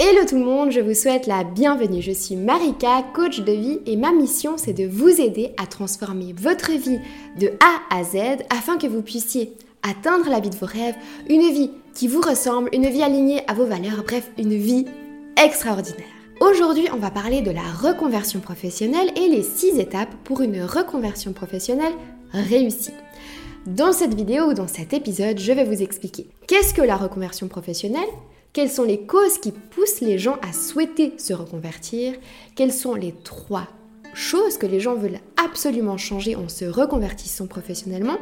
Hello tout le monde, je vous souhaite la bienvenue. Je suis Marika, coach de vie et ma mission c'est de vous aider à transformer votre vie de A à Z afin que vous puissiez atteindre la vie de vos rêves, une vie qui vous ressemble, une vie alignée à vos valeurs, bref, une vie extraordinaire. Aujourd'hui, on va parler de la reconversion professionnelle et les 6 étapes pour une reconversion professionnelle réussie. Dans cette vidéo ou dans cet épisode, je vais vous expliquer qu'est-ce que la reconversion professionnelle, quelles sont les causes qui poussent les gens à souhaiter se reconvertir? Quelles sont les trois choses que les gens veulent absolument changer en se reconvertissant professionnellement?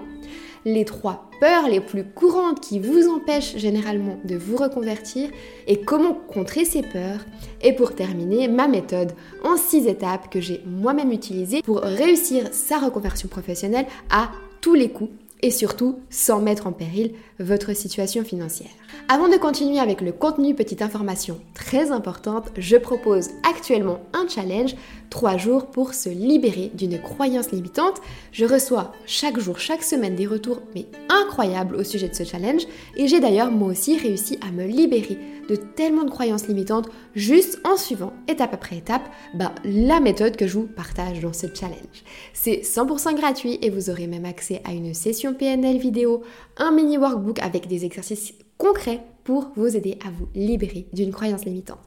Les trois peurs les plus courantes qui vous empêchent généralement de vous reconvertir et comment contrer ces peurs? Et pour terminer, ma méthode en six étapes que j'ai moi-même utilisée pour réussir sa reconversion professionnelle à tous les coups et surtout sans mettre en péril votre situation financière. Avant de continuer avec le contenu, petite information très importante, je propose actuellement un challenge 3 jours pour se libérer d'une croyance limitante. Je reçois chaque jour, chaque semaine des retours mais incroyables au sujet de ce challenge et j'ai d'ailleurs moi aussi réussi à me libérer de tellement de croyances limitantes juste en suivant étape après étape bah, la méthode que je vous partage dans ce challenge. C'est 100% gratuit et vous aurez même accès à une session PNL vidéo, un mini workbook avec des exercices concrets pour vous aider à vous libérer d'une croyance limitante.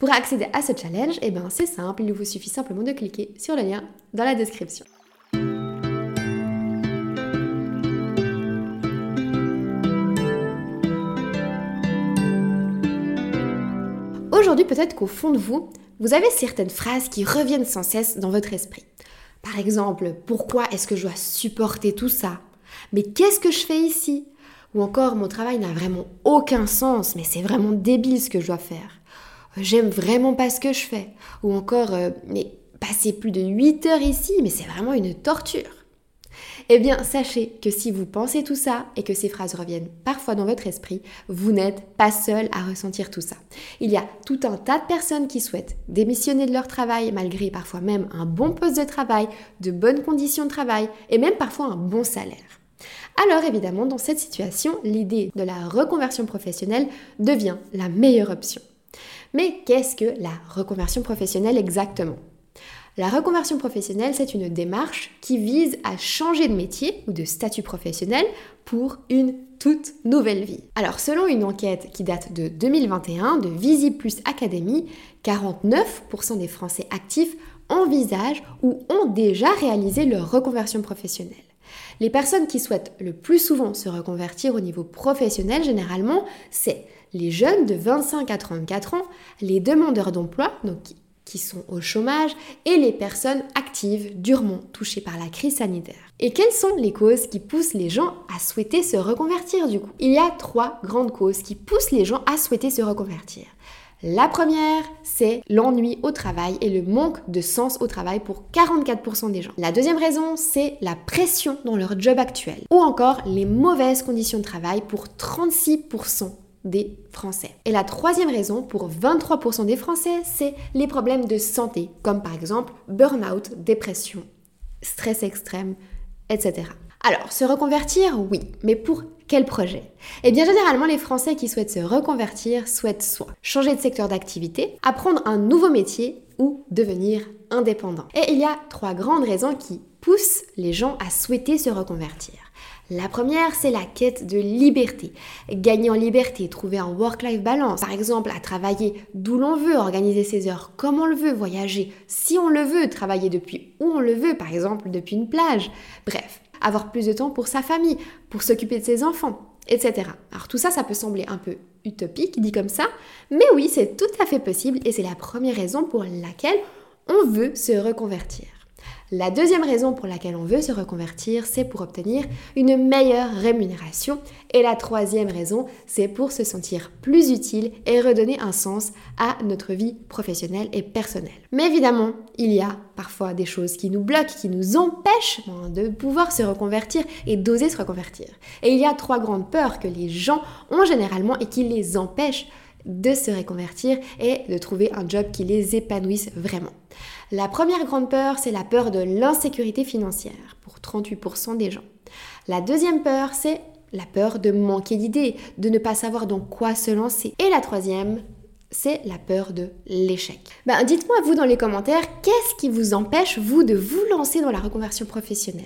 Pour accéder à ce challenge, eh ben, c'est simple, il vous suffit simplement de cliquer sur le lien dans la description. Aujourd'hui, peut-être qu'au fond de vous, vous avez certaines phrases qui reviennent sans cesse dans votre esprit. Par exemple, pourquoi est-ce que je dois supporter tout ça? Mais qu'est-ce que je fais ici? Ou encore, mon travail n'a vraiment aucun sens, mais c'est vraiment débile ce que je dois faire. J'aime vraiment pas ce que je fais. Ou encore, euh, mais passer plus de 8 heures ici, mais c'est vraiment une torture. Eh bien, sachez que si vous pensez tout ça et que ces phrases reviennent parfois dans votre esprit, vous n'êtes pas seul à ressentir tout ça. Il y a tout un tas de personnes qui souhaitent démissionner de leur travail malgré parfois même un bon poste de travail, de bonnes conditions de travail et même parfois un bon salaire. Alors évidemment, dans cette situation, l'idée de la reconversion professionnelle devient la meilleure option. Mais qu'est-ce que la reconversion professionnelle exactement? La reconversion professionnelle, c'est une démarche qui vise à changer de métier ou de statut professionnel pour une toute nouvelle vie. Alors selon une enquête qui date de 2021 de Visi Plus Academy, 49% des Français actifs envisagent ou ont déjà réalisé leur reconversion professionnelle. Les personnes qui souhaitent le plus souvent se reconvertir au niveau professionnel, généralement, c'est les jeunes de 25 à 34 ans, les demandeurs d'emploi, donc qui sont au chômage et les personnes actives durement touchées par la crise sanitaire. Et quelles sont les causes qui poussent les gens à souhaiter se reconvertir du coup? Il y a trois grandes causes qui poussent les gens à souhaiter se reconvertir. La première, c'est l'ennui au travail et le manque de sens au travail pour 44% des gens. La deuxième raison, c'est la pression dans leur job actuel. Ou encore les mauvaises conditions de travail pour 36% des Français. Et la troisième raison pour 23% des Français, c'est les problèmes de santé, comme par exemple burn-out, dépression, stress extrême, etc. Alors, se reconvertir, oui, mais pour quel projet? Eh bien, généralement, les Français qui souhaitent se reconvertir souhaitent soit changer de secteur d'activité, apprendre un nouveau métier ou devenir indépendant. Et il y a trois grandes raisons qui poussent les gens à souhaiter se reconvertir. La première, c'est la quête de liberté. Gagner en liberté, trouver un work-life balance, par exemple à travailler d'où l'on veut, organiser ses heures comme on le veut, voyager si on le veut, travailler depuis où on le veut, par exemple depuis une plage. Bref, avoir plus de temps pour sa famille, pour s'occuper de ses enfants, etc. Alors tout ça, ça peut sembler un peu utopique dit comme ça, mais oui, c'est tout à fait possible et c'est la première raison pour laquelle on veut se reconvertir. La deuxième raison pour laquelle on veut se reconvertir, c'est pour obtenir une meilleure rémunération. Et la troisième raison, c'est pour se sentir plus utile et redonner un sens à notre vie professionnelle et personnelle. Mais évidemment, il y a parfois des choses qui nous bloquent, qui nous empêchent hein, de pouvoir se reconvertir et d'oser se reconvertir. Et il y a trois grandes peurs que les gens ont généralement et qui les empêchent de se reconvertir et de trouver un job qui les épanouisse vraiment. La première grande peur, c'est la peur de l'insécurité financière pour 38% des gens. La deuxième peur, c'est la peur de manquer d'idées, de ne pas savoir dans quoi se lancer. Et la troisième, c'est la peur de l'échec. Ben, dites-moi vous dans les commentaires, qu'est-ce qui vous empêche vous de vous lancer dans la reconversion professionnelle?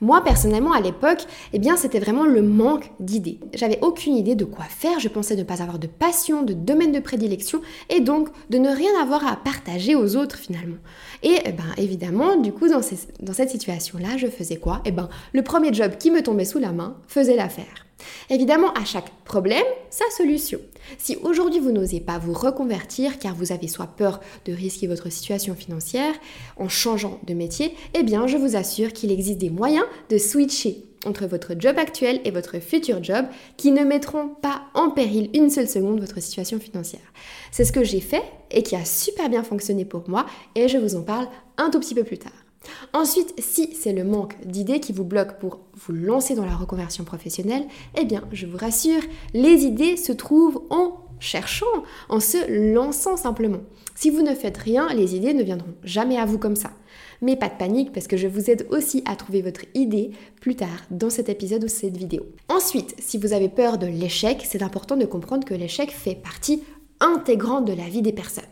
Moi, personnellement, à l'époque, eh bien, c'était vraiment le manque d'idées. J'avais aucune idée de quoi faire, je pensais ne pas avoir de passion, de domaine de prédilection, et donc de ne rien avoir à partager aux autres finalement. Et eh ben, évidemment, du coup, dans, cette situation-là, je faisais quoi? Eh ben, le premier job qui me tombait sous la main faisait l'affaire. Évidemment, à chaque problème, sa solution. Si aujourd'hui vous n'osez pas vous reconvertir car vous avez soit peur de risquer votre situation financière en changeant de métier, eh bien je vous assure qu'il existe des moyens de switcher entre votre job actuel et votre futur job qui ne mettront pas en péril une seule seconde votre situation financière. C'est ce que j'ai fait et qui a super bien fonctionné pour moi et je vous en parle un tout petit peu plus tard. Ensuite, si c'est le manque d'idées qui vous bloque pour vous lancer dans la reconversion professionnelle, eh bien, je vous rassure, les idées se trouvent en cherchant, en se lançant simplement. Si vous ne faites rien, les idées ne viendront jamais à vous comme ça. Mais pas de panique parce que je vous aide aussi à trouver votre idée plus tard dans cet épisode ou cette vidéo. Ensuite, si vous avez peur de l'échec, c'est important de comprendre que l'échec fait partie intégrante de la vie des personnes.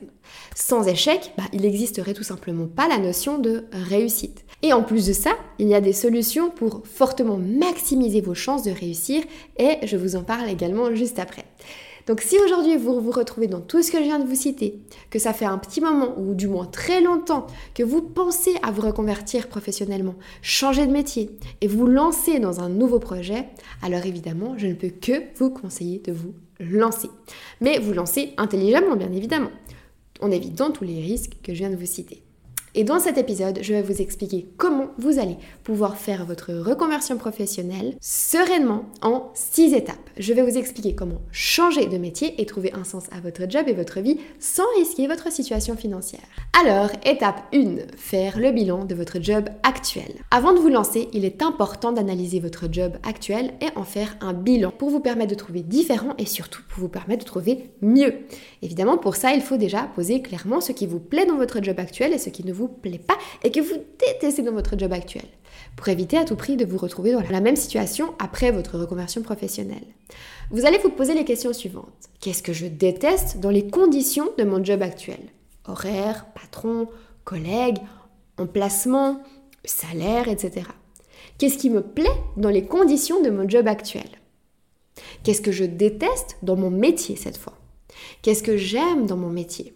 Sans échec, bah, il n'existerait tout simplement pas la notion de réussite. Et en plus de ça, il y a des solutions pour fortement maximiser vos chances de réussir et je vous en parle également juste après. Donc si aujourd'hui vous vous retrouvez dans tout ce que je viens de vous citer, que ça fait un petit moment ou du moins très longtemps que vous pensez à vous reconvertir professionnellement, changer de métier et vous lancer dans un nouveau projet, alors évidemment je ne peux que vous conseiller de vous lancer. Mais vous lancez intelligemment bien évidemment en évitant tous les risques que je viens de vous citer. Et dans cet épisode, je vais vous expliquer comment vous allez pouvoir faire votre reconversion professionnelle sereinement en 6 étapes. Je vais vous expliquer comment changer de métier et trouver un sens à votre job et votre vie sans risquer votre situation financière. Alors, étape 1, faire le bilan de votre job actuel. Avant de vous lancer, il est important d'analyser votre job actuel et en faire un bilan pour vous permettre de trouver différent et surtout pour vous permettre de trouver mieux. Évidemment, pour ça, il faut déjà poser clairement ce qui vous plaît dans votre job actuel et ce qui ne vous plaît pas et que vous détestez dans votre job actuel, pour éviter à tout prix de vous retrouver dans la même situation après votre reconversion professionnelle. Vous allez vous poser les questions suivantes. Qu'est-ce que je déteste dans les conditions de mon job actuel? Horaire, patron, collègue, emplacement, salaire, etc. Qu'est-ce qui me plaît dans les conditions de mon job actuel? Qu'est-ce que je déteste dans mon métier cette fois? Qu'est-ce que j'aime dans mon métier?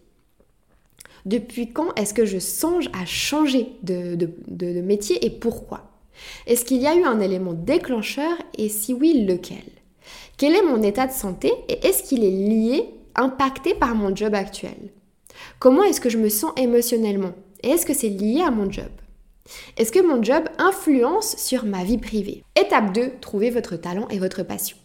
Depuis quand est-ce que je songe à changer de, métier et pourquoi? Est-ce qu'il y a eu un élément déclencheur? Et si oui, lequel? Quel est mon état de santé? Et est-ce qu'il est lié, impacté par mon job actuel? Comment est-ce que je me sens émotionnellement? Et est-ce que c'est lié à mon job? Est-ce que mon job influence sur ma vie privée? Étape 2, trouver votre talent et votre passion.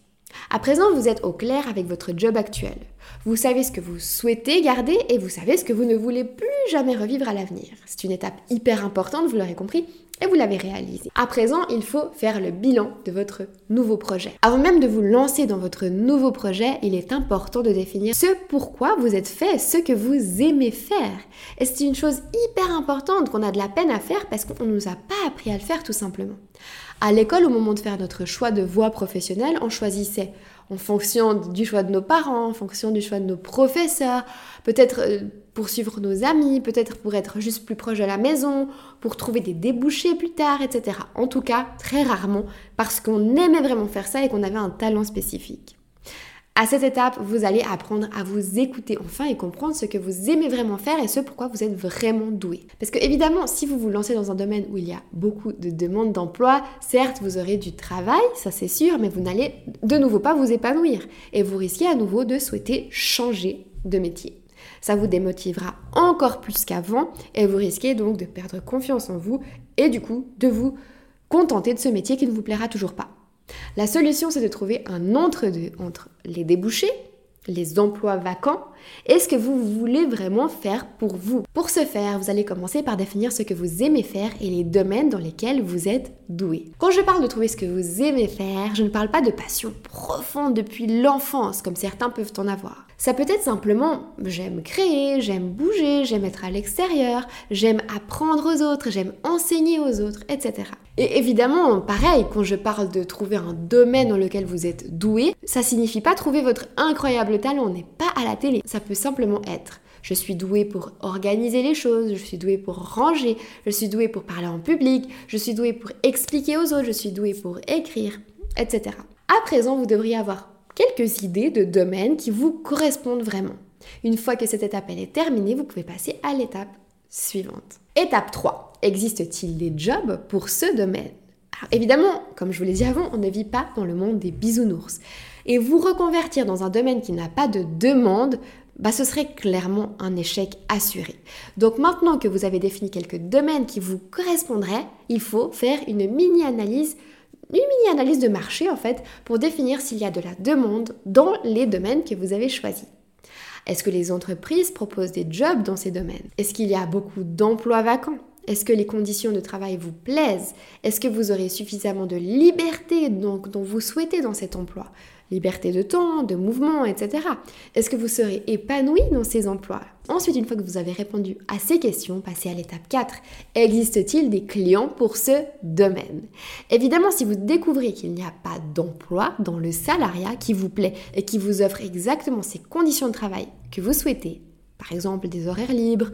À présent, vous êtes au clair avec votre job actuel. Vous savez ce que vous souhaitez garder et vous savez ce que vous ne voulez plus jamais revivre à l'avenir. C'est une étape hyper importante, vous l'aurez compris, et vous l'avez réalisé. À présent, il faut faire le bilan de votre nouveau projet. Avant même de vous lancer dans votre nouveau projet, il est important de définir ce pourquoi vous êtes fait, ce que vous aimez faire. Et c'est une chose hyper importante qu'on a de la peine à faire parce qu'on ne nous a pas appris à le faire tout simplement. À l'école, au moment de faire notre choix de voie professionnelle, on choisissait en fonction du choix de nos parents, en fonction du choix de nos professeurs, peut-être euh, pour suivre nos amis, peut-être pour être juste plus proche de la maison, pour trouver des débouchés plus tard, etc. En tout cas, très rarement, parce qu'on aimait vraiment faire ça et qu'on avait un talent spécifique. À cette étape, vous allez apprendre à vous écouter enfin et comprendre ce que vous aimez vraiment faire et ce pourquoi vous êtes vraiment doué. Parce que évidemment, si vous vous lancez dans un domaine où il y a beaucoup de demandes d'emploi, certes, vous aurez du travail, ça c'est sûr, mais vous n'allez de nouveau pas vous épanouir et vous risquez à nouveau de souhaiter changer de métier. Ça vous démotivera encore plus qu'avant et vous risquez donc de perdre confiance en vous et du coup de vous contenter de ce métier qui ne vous plaira toujours pas. La solution, c'est de trouver un entre-deux entre les débouchés, les emplois vacants et ce que vous voulez vraiment faire pour vous. Pour ce faire, vous allez commencer par définir ce que vous aimez faire et les domaines dans lesquels vous êtes doué. Quand je parle de trouver ce que vous aimez faire, je ne parle pas de passion profonde depuis l'enfance comme certains peuvent en avoir. Ça peut être simplement j'aime créer, j'aime bouger, j'aime être à l'extérieur, j'aime apprendre aux autres, j'aime enseigner aux autres, etc. Et évidemment, pareil, quand je parle de trouver un domaine dans lequel vous êtes doué, ça signifie pas trouver votre incroyable talent, on n'est pas à la télé. Ça peut simplement être je suis doué pour organiser les choses, je suis doué pour ranger, je suis doué pour parler en public, je suis doué pour expliquer aux autres, je suis doué pour écrire, etc. À présent, vous devriez avoir quelques idées de domaines qui vous correspondent vraiment. Une fois que cette étape est terminée, vous pouvez passer à l'étape suivante. Étape 3. Existe-t-il des jobs pour ce domaine? Évidemment, comme je vous l'ai dit avant, on ne vit pas dans le monde des bisounours. Et vous reconvertir dans un domaine qui n'a pas de demande, bah, ce serait clairement un échec assuré. Donc maintenant que vous avez défini quelques domaines qui vous correspondraient, il faut faire une mini-analyse une mini-analyse de marché en fait pour définir s'il y a de la demande dans les domaines que vous avez choisis. Est-ce que les entreprises proposent des jobs dans ces domaines? Est-ce qu'il y a beaucoup d'emplois vacants? Est-ce que les conditions de travail vous plaisent? Est-ce que vous aurez suffisamment de liberté donc, dont vous souhaitez dans cet emploi? Liberté de temps, de mouvement, etc. Est-ce que vous serez épanoui dans ces emplois? Ensuite, une fois que vous avez répondu à ces questions, passez à l'étape 4. Existe-t-il des clients pour ce domaine? Évidemment, si vous découvrez qu'il n'y a pas d'emploi dans le salariat qui vous plaît et qui vous offre exactement ces conditions de travail que vous souhaitez, par exemple des horaires libres,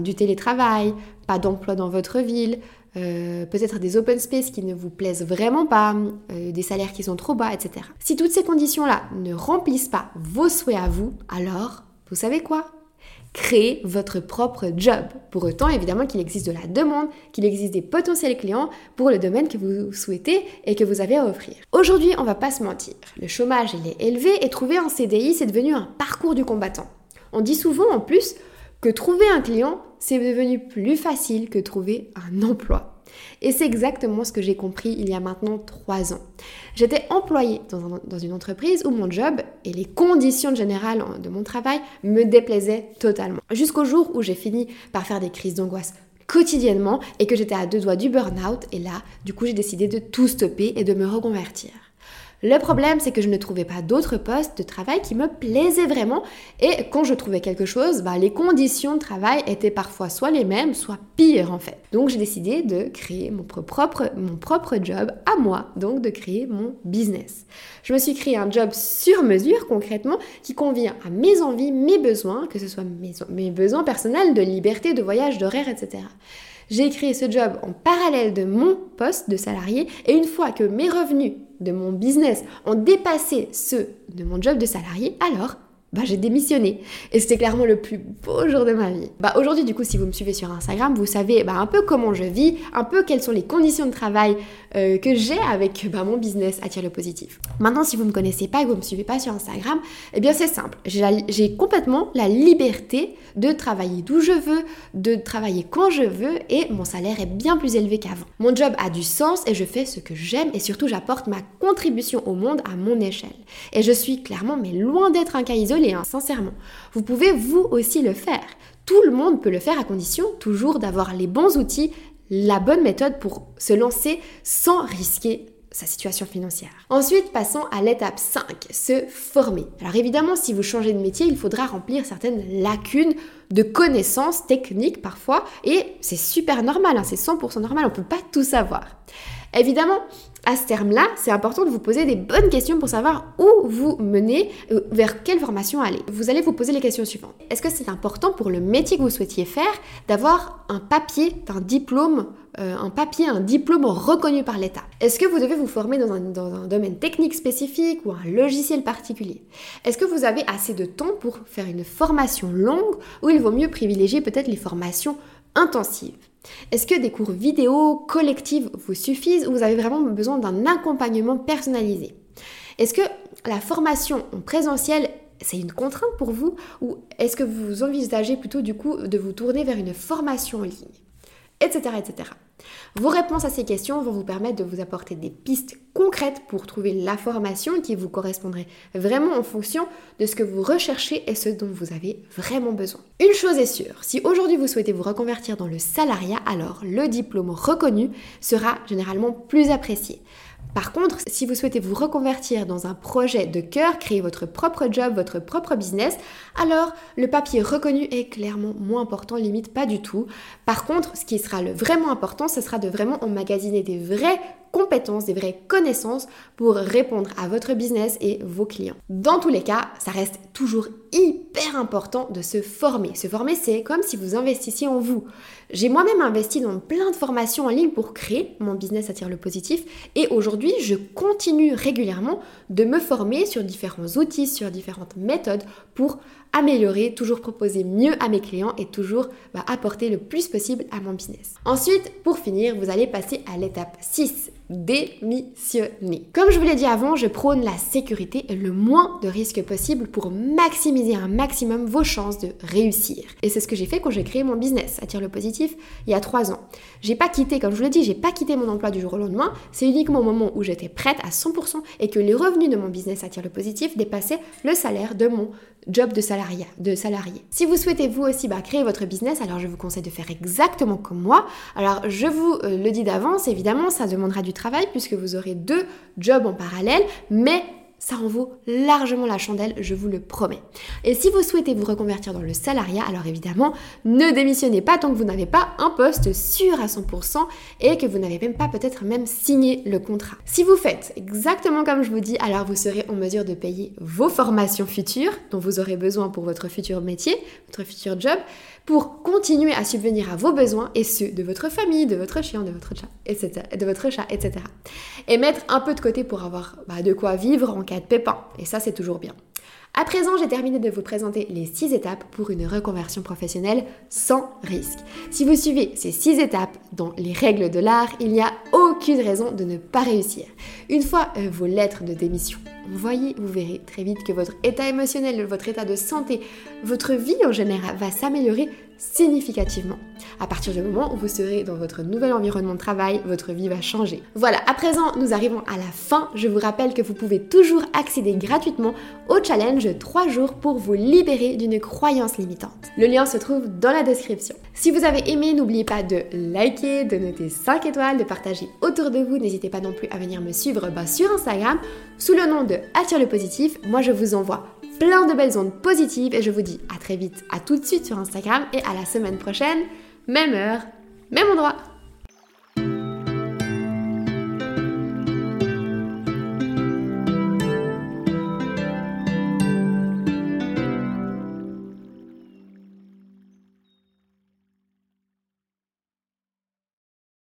du télétravail, pas d'emploi dans votre ville, euh, peut-être des open space qui ne vous plaisent vraiment pas, euh, des salaires qui sont trop bas, etc. Si toutes ces conditions-là ne remplissent pas vos souhaits à vous, alors, vous savez quoi? Créez votre propre job. Pour autant, évidemment, qu'il existe de la demande, qu'il existe des potentiels clients pour le domaine que vous souhaitez et que vous avez à offrir. Aujourd'hui, on va pas se mentir. Le chômage, il est élevé et trouver un CDI, c'est devenu un parcours du combattant. On dit souvent, en plus, que trouver un client, c'est devenu plus facile que trouver un emploi. Et c'est exactement ce que j'ai compris il y a maintenant trois ans. J'étais employée dans, une entreprise où mon job et les conditions générales de mon travail me déplaisaient totalement. Jusqu'au jour où j'ai fini par faire des crises d'angoisse quotidiennement et que j'étais à deux doigts du burn-out. Et là, du coup, j'ai décidé de tout stopper et de me reconvertir. Le problème, c'est que je ne trouvais pas d'autres postes de travail qui me plaisaient vraiment. Et quand je trouvais quelque chose, bah, les conditions de travail étaient parfois soit les mêmes, soit pires en fait. Donc j'ai décidé de créer mon propre, mon propre job à moi, donc de créer mon business. Je me suis créé un job sur mesure concrètement qui convient à mes envies, mes besoins, que ce soit mes, mes besoins personnels de liberté, de voyage, d'horaire, etc. J'ai créé ce job en parallèle de mon poste de salarié et une fois que mes revenus de mon business ont dépassé ceux de mon job de salarié, alors bah, j'ai démissionné. Et c'était clairement le plus beau jour de ma vie. Bah, aujourd'hui, du coup, si vous me suivez sur Instagram, vous savez bah, un peu comment je vis, un peu quelles sont les conditions de travail euh, que j'ai avec bah, mon business Attire le positif. Maintenant, si vous ne me connaissez pas et que vous ne me suivez pas sur Instagram, eh bien, c'est simple. J'ai complètement la liberté de travailler d'où je veux, de travailler quand je veux et mon salaire est bien plus élevé qu'avant. Mon job a du sens et je fais ce que j'aime et surtout, j'apporte ma contribution au monde à mon échelle. Et je suis clairement, mais loin d'être un cas Hein, sincèrement. Vous pouvez vous aussi le faire. Tout le monde peut le faire à condition toujours d'avoir les bons outils, la bonne méthode pour se lancer sans risquer sa situation financière. Ensuite, passons à l'étape 5, se former. Alors évidemment, si vous changez de métier, il faudra remplir certaines lacunes de connaissances techniques parfois, et c'est super normal, hein, c'est 100% normal, on ne peut pas tout savoir. Évidemment, à ce terme-là, c'est important de vous poser des bonnes questions pour savoir où vous menez, euh, vers quelle formation aller. Vous allez vous poser les questions suivantes. Est-ce que c'est important pour le métier que vous souhaitiez faire d'avoir un papier, un diplôme, euh, un papier, un diplôme reconnu par l'État? Est-ce que vous devez vous former dans un, dans un domaine technique spécifique ou un logiciel particulier? Est-ce que vous avez assez de temps pour faire une formation longue ou il vaut mieux privilégier peut-être les formations intensives est-ce que des cours vidéo collectifs vous suffisent ou vous avez vraiment besoin d'un accompagnement personnalisé? Est-ce que la formation en présentiel c'est une contrainte pour vous ou est-ce que vous envisagez plutôt du coup de vous tourner vers une formation en ligne? Etc. etc. Vos réponses à ces questions vont vous permettre de vous apporter des pistes concrètes pour trouver la formation qui vous correspondrait vraiment en fonction de ce que vous recherchez et ce dont vous avez vraiment besoin. Une chose est sûre, si aujourd'hui vous souhaitez vous reconvertir dans le salariat, alors le diplôme reconnu sera généralement plus apprécié. Par contre, si vous souhaitez vous reconvertir dans un projet de cœur, créer votre propre job, votre propre business, alors le papier reconnu est clairement moins important, limite pas du tout. Par contre, ce qui sera le vraiment important, ce sera de vraiment emmagasiner des vraies compétences, des vraies connaissances pour répondre à votre business et vos clients. Dans tous les cas, ça reste toujours hyper important de se former. Se former, c'est comme si vous investissiez en vous. J'ai moi-même investi dans plein de formations en ligne pour créer mon business attire le positif et aujourd'hui, je continue régulièrement de me former sur différents outils, sur différentes méthodes pour améliorer, toujours proposer mieux à mes clients et toujours bah, apporter le plus possible à mon business. Ensuite, pour finir, vous allez passer à l'étape 6, démissionner. Comme je vous l'ai dit avant, je prône la sécurité et le moins de risques possible pour maximiser un maximum vos chances de réussir. Et c'est ce que j'ai fait quand j'ai créé mon business, Attire le positif, il y a trois ans. J'ai pas quitté, comme je vous l'ai dit, j'ai pas quitté mon emploi du jour au lendemain. C'est uniquement au moment où j'étais prête à 100% et que les revenus de mon business Attire le positif dépassaient le salaire de mon job de salarié. De salarié. Si vous souhaitez vous aussi bah, créer votre business, alors je vous conseille de faire exactement comme moi. Alors je vous euh, le dis d'avance, évidemment, ça demandera du travail puisque vous aurez deux jobs en parallèle, mais ça en vaut largement la chandelle, je vous le promets. Et si vous souhaitez vous reconvertir dans le salariat, alors évidemment, ne démissionnez pas tant que vous n'avez pas un poste sûr à 100% et que vous n'avez même pas peut-être même signé le contrat. Si vous faites exactement comme je vous dis, alors vous serez en mesure de payer vos formations futures dont vous aurez besoin pour votre futur métier, votre futur job, pour continuer à subvenir à vos besoins et ceux de votre famille, de votre chien, de votre chat, etc. Et mettre un peu de côté pour avoir bah, de quoi vivre en cas de pépin. Et ça, c'est toujours bien. À présent, j'ai terminé de vous présenter les 6 étapes pour une reconversion professionnelle sans risque. Si vous suivez ces 6 étapes dans les règles de l'art, il n'y a aucune raison de ne pas réussir. Une fois euh, vos lettres de démission envoyées, vous verrez très vite que votre état émotionnel, votre état de santé, votre vie en général va s'améliorer significativement. À partir du moment où vous serez dans votre nouvel environnement de travail, votre vie va changer. Voilà, à présent, nous arrivons à la fin. Je vous rappelle que vous pouvez toujours accéder gratuitement au challenge 3 jours pour vous libérer d'une croyance limitante. Le lien se trouve dans la description. Si vous avez aimé, n'oubliez pas de liker, de noter 5 étoiles, de partager autour de vous. N'hésitez pas non plus à venir me suivre bah, sur Instagram sous le nom de Attire le positif. Moi, je vous envoie plein de belles ondes positives et je vous dis à très vite, à tout de suite sur Instagram et à la semaine prochaine, même heure, même endroit.